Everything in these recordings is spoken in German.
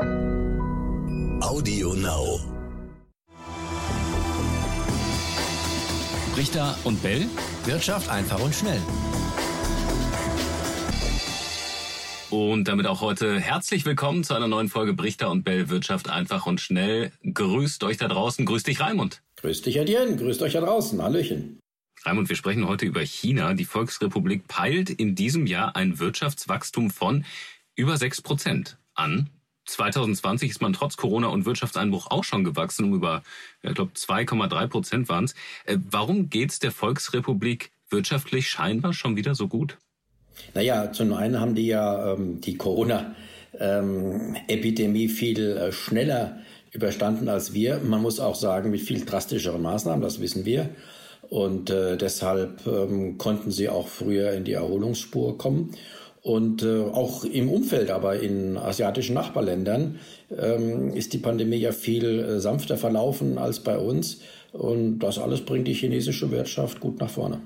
Audio Now. Richter und Bell. Wirtschaft einfach und schnell. Und damit auch heute herzlich willkommen zu einer neuen Folge Brichter und Bell Wirtschaft einfach und schnell. Grüßt euch da draußen. Grüßt dich, Raimund. Grüßt dich, Adrian. Grüßt euch da draußen. Hallöchen. Raimund, wir sprechen heute über China. Die Volksrepublik peilt in diesem Jahr ein Wirtschaftswachstum von über 6 Prozent an. 2020 ist man trotz Corona und Wirtschaftseinbruch auch schon gewachsen, um über, ich glaube, 2,3 Prozent waren es. Äh, warum geht es der Volksrepublik wirtschaftlich scheinbar schon wieder so gut? Naja, zum einen haben die ja ähm, die Corona-Epidemie ähm, viel äh, schneller überstanden als wir. Man muss auch sagen, mit viel drastischeren Maßnahmen, das wissen wir. Und äh, deshalb ähm, konnten sie auch früher in die Erholungsspur kommen. Und äh, auch im Umfeld, aber in asiatischen Nachbarländern, ähm, ist die Pandemie ja viel äh, sanfter verlaufen als bei uns. Und das alles bringt die chinesische Wirtschaft gut nach vorne.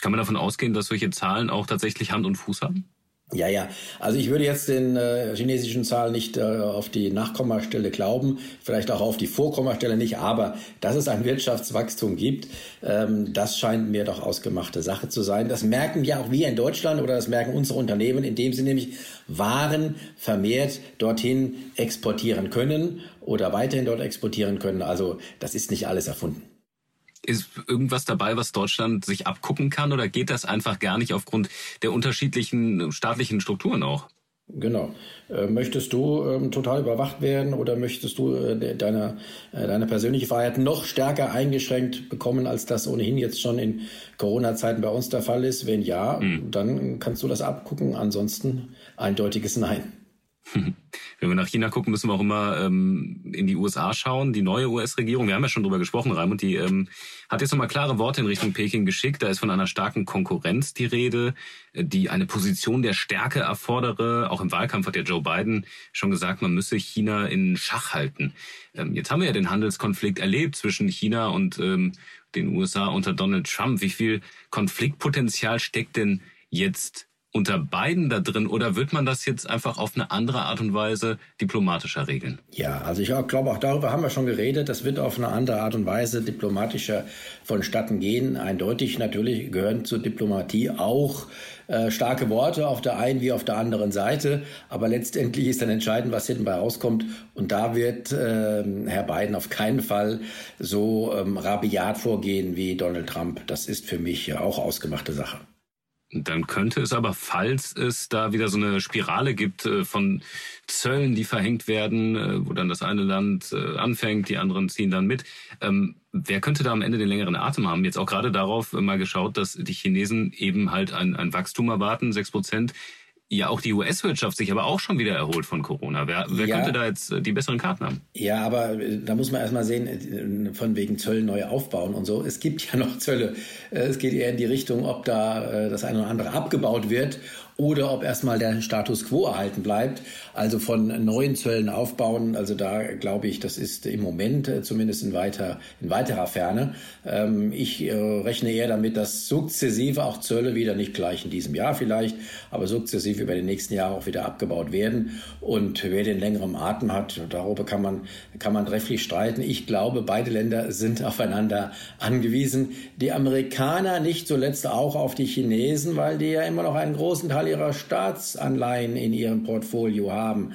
Kann man davon ausgehen, dass solche Zahlen auch tatsächlich Hand und Fuß haben? Ja, ja. Also ich würde jetzt den äh, chinesischen Zahlen nicht äh, auf die Nachkommastelle glauben, vielleicht auch auf die Vorkommastelle nicht, aber dass es ein Wirtschaftswachstum gibt, ähm, das scheint mir doch ausgemachte Sache zu sein. Das merken ja auch wir in Deutschland oder das merken unsere Unternehmen, indem sie nämlich Waren vermehrt dorthin exportieren können oder weiterhin dort exportieren können. Also das ist nicht alles erfunden. Ist irgendwas dabei, was Deutschland sich abgucken kann oder geht das einfach gar nicht aufgrund der unterschiedlichen staatlichen Strukturen auch? Genau. Äh, möchtest du ähm, total überwacht werden oder möchtest du äh, deine, äh, deine persönliche Freiheit noch stärker eingeschränkt bekommen, als das ohnehin jetzt schon in Corona-Zeiten bei uns der Fall ist? Wenn ja, mhm. dann kannst du das abgucken. Ansonsten eindeutiges Nein. Wenn wir nach China gucken, müssen wir auch immer ähm, in die USA schauen. Die neue US-Regierung, wir haben ja schon drüber gesprochen, Raimund, die ähm, hat jetzt nochmal klare Worte in Richtung Peking geschickt. Da ist von einer starken Konkurrenz die Rede, die eine Position der Stärke erfordere. Auch im Wahlkampf hat ja Joe Biden schon gesagt, man müsse China in Schach halten. Ähm, jetzt haben wir ja den Handelskonflikt erlebt zwischen China und ähm, den USA unter Donald Trump. Wie viel Konfliktpotenzial steckt denn jetzt unter beiden da drin oder wird man das jetzt einfach auf eine andere Art und Weise diplomatischer regeln? Ja, also ich glaube, auch darüber haben wir schon geredet. Das wird auf eine andere Art und Weise diplomatischer vonstatten gehen. Eindeutig natürlich gehören zur Diplomatie auch äh, starke Worte auf der einen wie auf der anderen Seite. Aber letztendlich ist dann entscheidend, was hinten bei rauskommt. Und da wird äh, Herr Biden auf keinen Fall so ähm, rabiat vorgehen wie Donald Trump. Das ist für mich auch ausgemachte Sache. Dann könnte es aber, falls es da wieder so eine Spirale gibt äh, von Zöllen, die verhängt werden, äh, wo dann das eine Land äh, anfängt, die anderen ziehen dann mit. Ähm, wer könnte da am Ende den längeren Atem haben? Jetzt auch gerade darauf mal geschaut, dass die Chinesen eben halt ein, ein Wachstum erwarten, sechs Prozent ja auch die US-Wirtschaft sich aber auch schon wieder erholt von Corona. Wer, wer ja, könnte da jetzt äh, die besseren Karten haben? Ja, aber äh, da muss man erstmal sehen, äh, von wegen Zöllen neu aufbauen und so. Es gibt ja noch Zölle. Es geht eher in die Richtung, ob da das eine oder andere abgebaut wird oder ob erstmal der Status quo erhalten bleibt. Also von neuen Zöllen aufbauen, also da glaube ich, das ist im Moment zumindest in, weiter, in weiterer Ferne. Ähm, ich rechne eher damit, dass sukzessive auch Zölle wieder nicht gleich in diesem Jahr vielleicht, aber sukzessive über die nächsten Jahre auch wieder abgebaut werden. Und wer den längeren Atem hat, darüber kann man, kann man trefflich streiten. Ich glaube, beide Länder sind aufeinander angewiesen. Die Amerikaner nicht zuletzt auch auf die Chinesen, weil die ja immer noch einen großen Teil ihrer Staatsanleihen in ihrem Portfolio haben.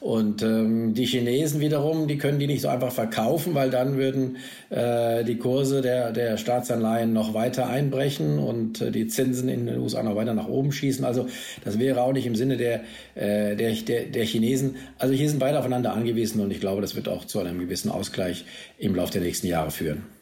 Und ähm, die Chinesen wiederum, die können die nicht so einfach verkaufen, weil dann würden äh, die Kurse der, der Staatsanleihen noch weiter einbrechen und äh, die Zinsen in den USA noch weiter nach oben schießen. Also das wäre auch nicht im Sinne der, äh, der, der, der Chinesen. Also hier sind beide aufeinander angewiesen und ich glaube, das wird auch zu einem gewissen Ausgleich im Laufe der nächsten Jahre führen.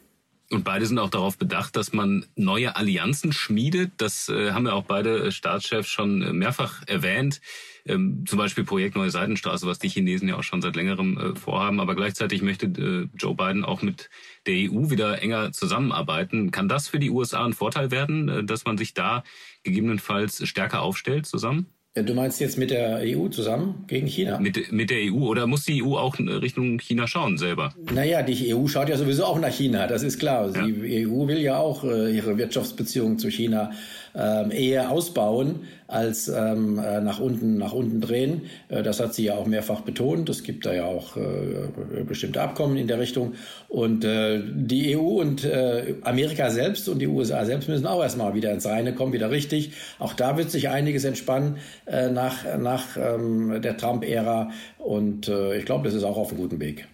Und beide sind auch darauf bedacht, dass man neue Allianzen schmiedet. Das äh, haben ja auch beide äh, Staatschefs schon äh, mehrfach erwähnt. Ähm, zum Beispiel Projekt Neue Seidenstraße, was die Chinesen ja auch schon seit längerem äh, vorhaben. Aber gleichzeitig möchte äh, Joe Biden auch mit der EU wieder enger zusammenarbeiten. Kann das für die USA ein Vorteil werden, äh, dass man sich da gegebenenfalls stärker aufstellt zusammen? Du meinst jetzt mit der EU zusammen gegen China? Mit, mit der EU oder muss die EU auch Richtung China schauen selber? Naja, die EU schaut ja sowieso auch nach China, das ist klar. Ja. Die EU will ja auch äh, ihre Wirtschaftsbeziehungen zu China ähm, eher ausbauen als ähm, äh, nach unten nach unten drehen. Äh, das hat sie ja auch mehrfach betont. Es gibt da ja auch äh, bestimmte Abkommen in der Richtung. Und äh, die EU und äh, Amerika selbst und die USA selbst müssen auch erstmal wieder ins Reine kommen, wieder richtig. Auch da wird sich einiges entspannen äh, nach nach ähm, der Trump-Ära. Und äh, ich glaube, das ist auch auf einem guten Weg.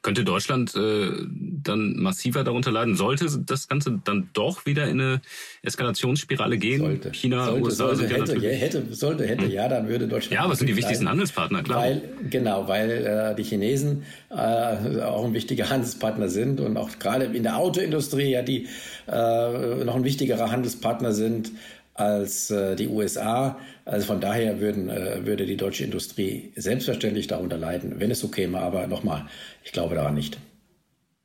Könnte Deutschland äh, dann massiver darunter leiden? Sollte das Ganze dann doch wieder in eine Eskalationsspirale gehen? Sollte. China, sollte, USA sollte, sind ja hätte, sollte, hätte, hm. ja, dann würde Deutschland. Ja, aber es sind die wichtigsten leiden, Handelspartner, klar. Weil, genau, weil äh, die Chinesen äh, auch ein wichtiger Handelspartner sind und auch gerade in der Autoindustrie ja die äh, noch ein wichtigerer Handelspartner sind als äh, die USA. Also von daher würden, äh, würde die deutsche Industrie selbstverständlich darunter leiden, wenn es so käme. Aber nochmal, ich glaube daran nicht.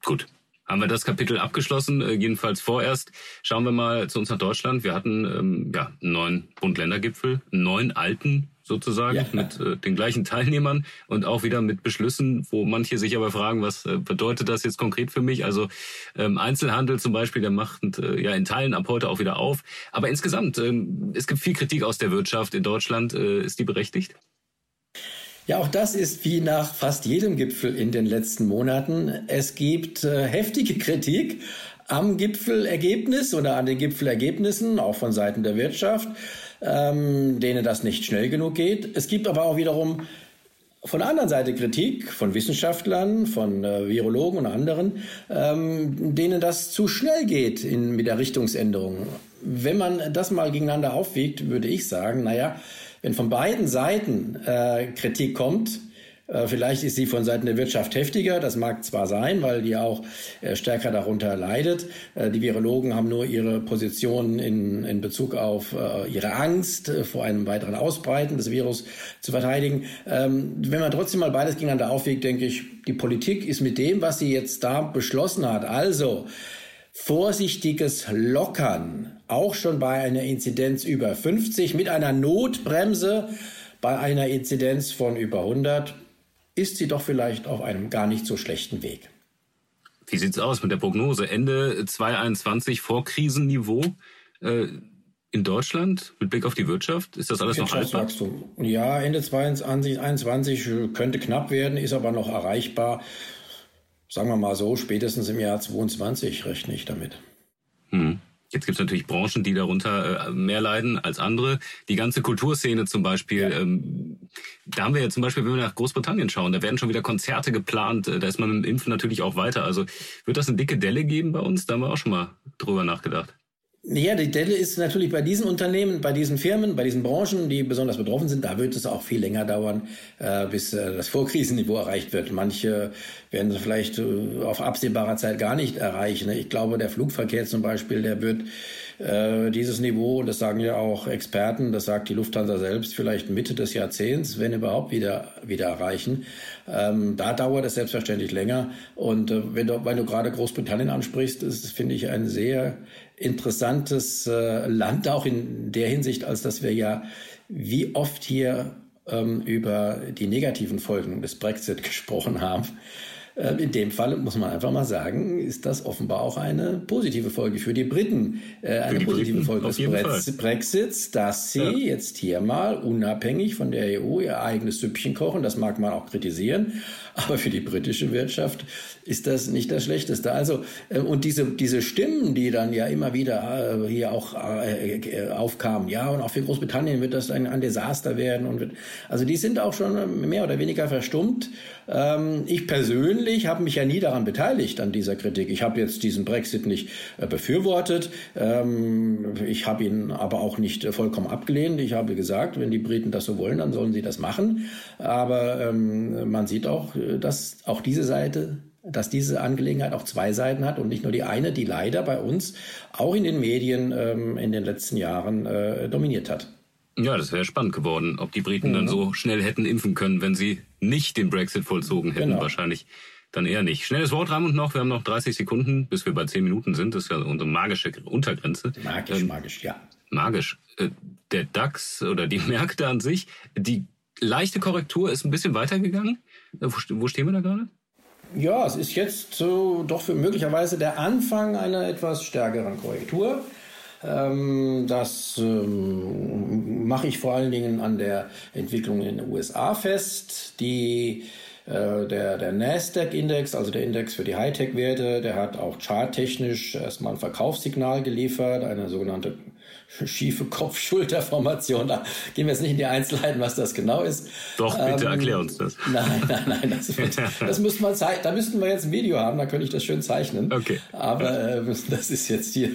Gut. Haben wir das Kapitel abgeschlossen, äh, jedenfalls vorerst. Schauen wir mal zu uns nach Deutschland. Wir hatten ähm, ja, einen neuen Bund-Länder-Gipfel, neuen alten sozusagen ja. mit äh, den gleichen Teilnehmern und auch wieder mit Beschlüssen, wo manche sich aber fragen, was äh, bedeutet das jetzt konkret für mich? Also ähm, Einzelhandel zum Beispiel, der macht äh, ja in Teilen ab heute auch wieder auf. Aber insgesamt, ähm, es gibt viel Kritik aus der Wirtschaft in Deutschland. Äh, ist die berechtigt? Ja, auch das ist wie nach fast jedem Gipfel in den letzten Monaten. Es gibt äh, heftige Kritik am Gipfelergebnis oder an den Gipfelergebnissen, auch von Seiten der Wirtschaft ähm, denen das nicht schnell genug geht. Es gibt aber auch wiederum von der anderen Seite Kritik von Wissenschaftlern, von äh, Virologen und anderen, ähm, denen das zu schnell geht in, mit der Richtungsänderung. Wenn man das mal gegeneinander aufwiegt, würde ich sagen, naja, wenn von beiden Seiten äh, Kritik kommt, vielleicht ist sie von Seiten der Wirtschaft heftiger, das mag zwar sein, weil die auch äh, stärker darunter leidet. Äh, die Virologen haben nur ihre Position in, in Bezug auf ihre Angst vor einem weiteren Ausbreiten des Virus zu verteidigen. Ähm, wenn man trotzdem mal beides gegeneinander aufwiegt, denke ich, die Politik ist mit dem, was sie jetzt da beschlossen hat, also vorsichtiges Lockern, auch schon bei einer Inzidenz über 50 mit einer Notbremse bei einer Inzidenz von über 100 ist sie doch vielleicht auf einem gar nicht so schlechten Weg. Wie sieht's aus mit der Prognose? Ende 2021 Vorkrisenniveau äh, in Deutschland mit Blick auf die Wirtschaft? Ist das alles noch haltbar? Ja, Ende 2021 könnte knapp werden, ist aber noch erreichbar. Sagen wir mal so, spätestens im Jahr 2022 rechne ich damit. Hm. Jetzt gibt es natürlich Branchen, die darunter äh, mehr leiden als andere. Die ganze Kulturszene zum Beispiel, ja. ähm, da haben wir ja zum Beispiel, wenn wir nach Großbritannien schauen, da werden schon wieder Konzerte geplant, äh, da ist man mit dem Impfen natürlich auch weiter. Also wird das eine dicke Delle geben bei uns? Da haben wir auch schon mal drüber nachgedacht. Ja, die Delle ist natürlich bei diesen Unternehmen, bei diesen Firmen, bei diesen Branchen, die besonders betroffen sind, da wird es auch viel länger dauern, äh, bis äh, das Vorkrisenniveau erreicht wird. Manche werden es vielleicht äh, auf absehbarer Zeit gar nicht erreichen. Ich glaube, der Flugverkehr zum Beispiel, der wird äh, dieses Niveau, das sagen ja auch Experten, das sagt die Lufthansa selbst, vielleicht Mitte des Jahrzehnts, wenn überhaupt wieder, wieder erreichen. Ähm, da dauert es selbstverständlich länger. Und äh, wenn du, weil du gerade Großbritannien ansprichst, ist, finde ich, ein sehr interessantes äh, Land, auch in der Hinsicht, als dass wir ja wie oft hier ähm, über die negativen Folgen des Brexit gesprochen haben. Ähm, in dem Fall muss man einfach mal sagen, ist das offenbar auch eine positive Folge für die Briten. Äh, eine die positive Briten, Folge des Brexits, dass sie ja. jetzt hier mal unabhängig von der EU ihr eigenes Süppchen kochen. Das mag man auch kritisieren. Aber für die britische Wirtschaft ist das nicht das Schlechteste. Also, äh, und diese, diese Stimmen, die dann ja immer wieder äh, hier auch aufkamen, ja, und auch für Großbritannien wird das ein, ein Desaster werden und wird, also die sind auch schon mehr oder weniger verstummt. Ähm, ich persönlich habe mich ja nie daran beteiligt, an dieser Kritik. Ich habe jetzt diesen Brexit nicht befürwortet. Ähm, ich habe ihn aber auch nicht vollkommen abgelehnt. Ich habe gesagt, wenn die Briten das so wollen, dann sollen sie das machen. Aber ähm, man sieht auch, dass auch diese Seite dass diese Angelegenheit auch zwei Seiten hat und nicht nur die eine, die leider bei uns auch in den Medien ähm, in den letzten Jahren äh, dominiert hat. Ja, das wäre spannend geworden, ob die Briten mhm. dann so schnell hätten impfen können, wenn sie nicht den Brexit vollzogen hätten. Genau. Wahrscheinlich dann eher nicht. Schnelles Wort, Raimund, noch. Wir haben noch 30 Sekunden, bis wir bei 10 Minuten sind. Das ist ja unsere magische Untergrenze. Magisch, ähm, magisch, ja. Magisch. Äh, der DAX oder die Märkte an sich, die leichte Korrektur ist ein bisschen weitergegangen. Äh, wo stehen wir da gerade? Ja, es ist jetzt so doch für möglicherweise der Anfang einer etwas stärkeren Korrektur. Ähm, das ähm, mache ich vor allen Dingen an der Entwicklung in den USA fest. Die äh, der, der Nasdaq-Index, also der Index für die Hightech-Werte, der hat auch charttechnisch erstmal ein Verkaufssignal geliefert, eine sogenannte schiefe Kopf-Schulter-Formation. Da gehen wir jetzt nicht in die Einzelheiten, was das genau ist. Doch, bitte ähm, erklär uns das. Nein, nein, nein, das, das müsste man zeichnen. Da müssten wir jetzt ein Video haben, da könnte ich das schön zeichnen. Okay. Aber äh, das ist jetzt hier,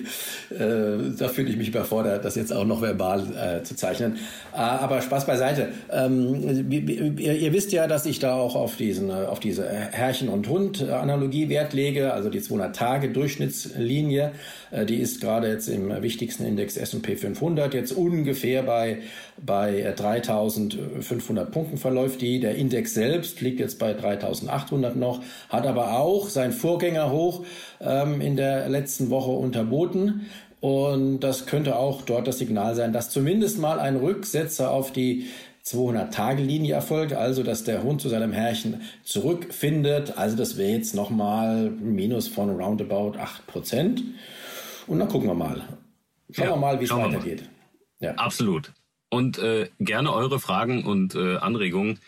äh, da fühle ich mich überfordert, das jetzt auch noch verbal äh, zu zeichnen. Äh, aber Spaß beiseite. Ähm, ihr, ihr, wisst ja, dass ich da auch auf, diesen, äh, auf diese Herrchen- und Hund-Analogie Wert lege, also die 200-Tage-Durchschnittslinie. Äh, die ist gerade jetzt im wichtigsten Index S&P 500 jetzt ungefähr bei, bei 3500 Punkten verläuft die. Der Index selbst liegt jetzt bei 3800 noch, hat aber auch sein Vorgänger hoch ähm, in der letzten Woche unterboten. Und das könnte auch dort das Signal sein, dass zumindest mal ein Rücksetzer auf die 200-Tage-Linie erfolgt, also dass der Hund zu seinem Herrchen zurückfindet. Also das wäre jetzt nochmal ein Minus von roundabout 8%. Und dann gucken wir mal. Schauen ja, wir mal, wie es weitergeht. Ja. Absolut. Und äh, gerne eure Fragen und äh, Anregungen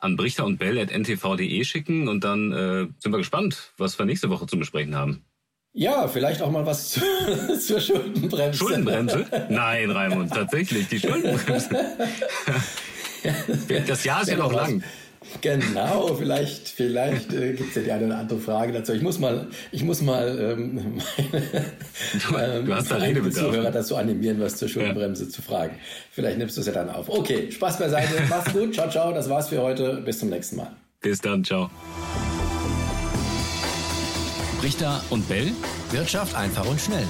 an brichter und bell at ntv.de schicken und dann äh, sind wir gespannt, was wir nächste Woche zu besprechen haben. Ja, vielleicht auch mal was zu, zur Schuldenbremse. Schuldenbremse? Nein, Raimund, tatsächlich, die Schuldenbremse. das Jahr ist ja noch lang. Genau, vielleicht, vielleicht äh, gibt es ja die eine oder andere Frage dazu. Ich muss mal, ich muss mal ähm, meine, du, hast da Zuhörer dazu animieren, was zur Schuldenbremse ja. zu fragen. Vielleicht nimmst du es ja dann auf. Okay, Spaß beiseite. Mach's gut. Ciao, ciao. Das war's für heute. Bis zum nächsten Mal. Bis dann. Ciao. Richter und Bell. Wirtschaft einfach und schnell.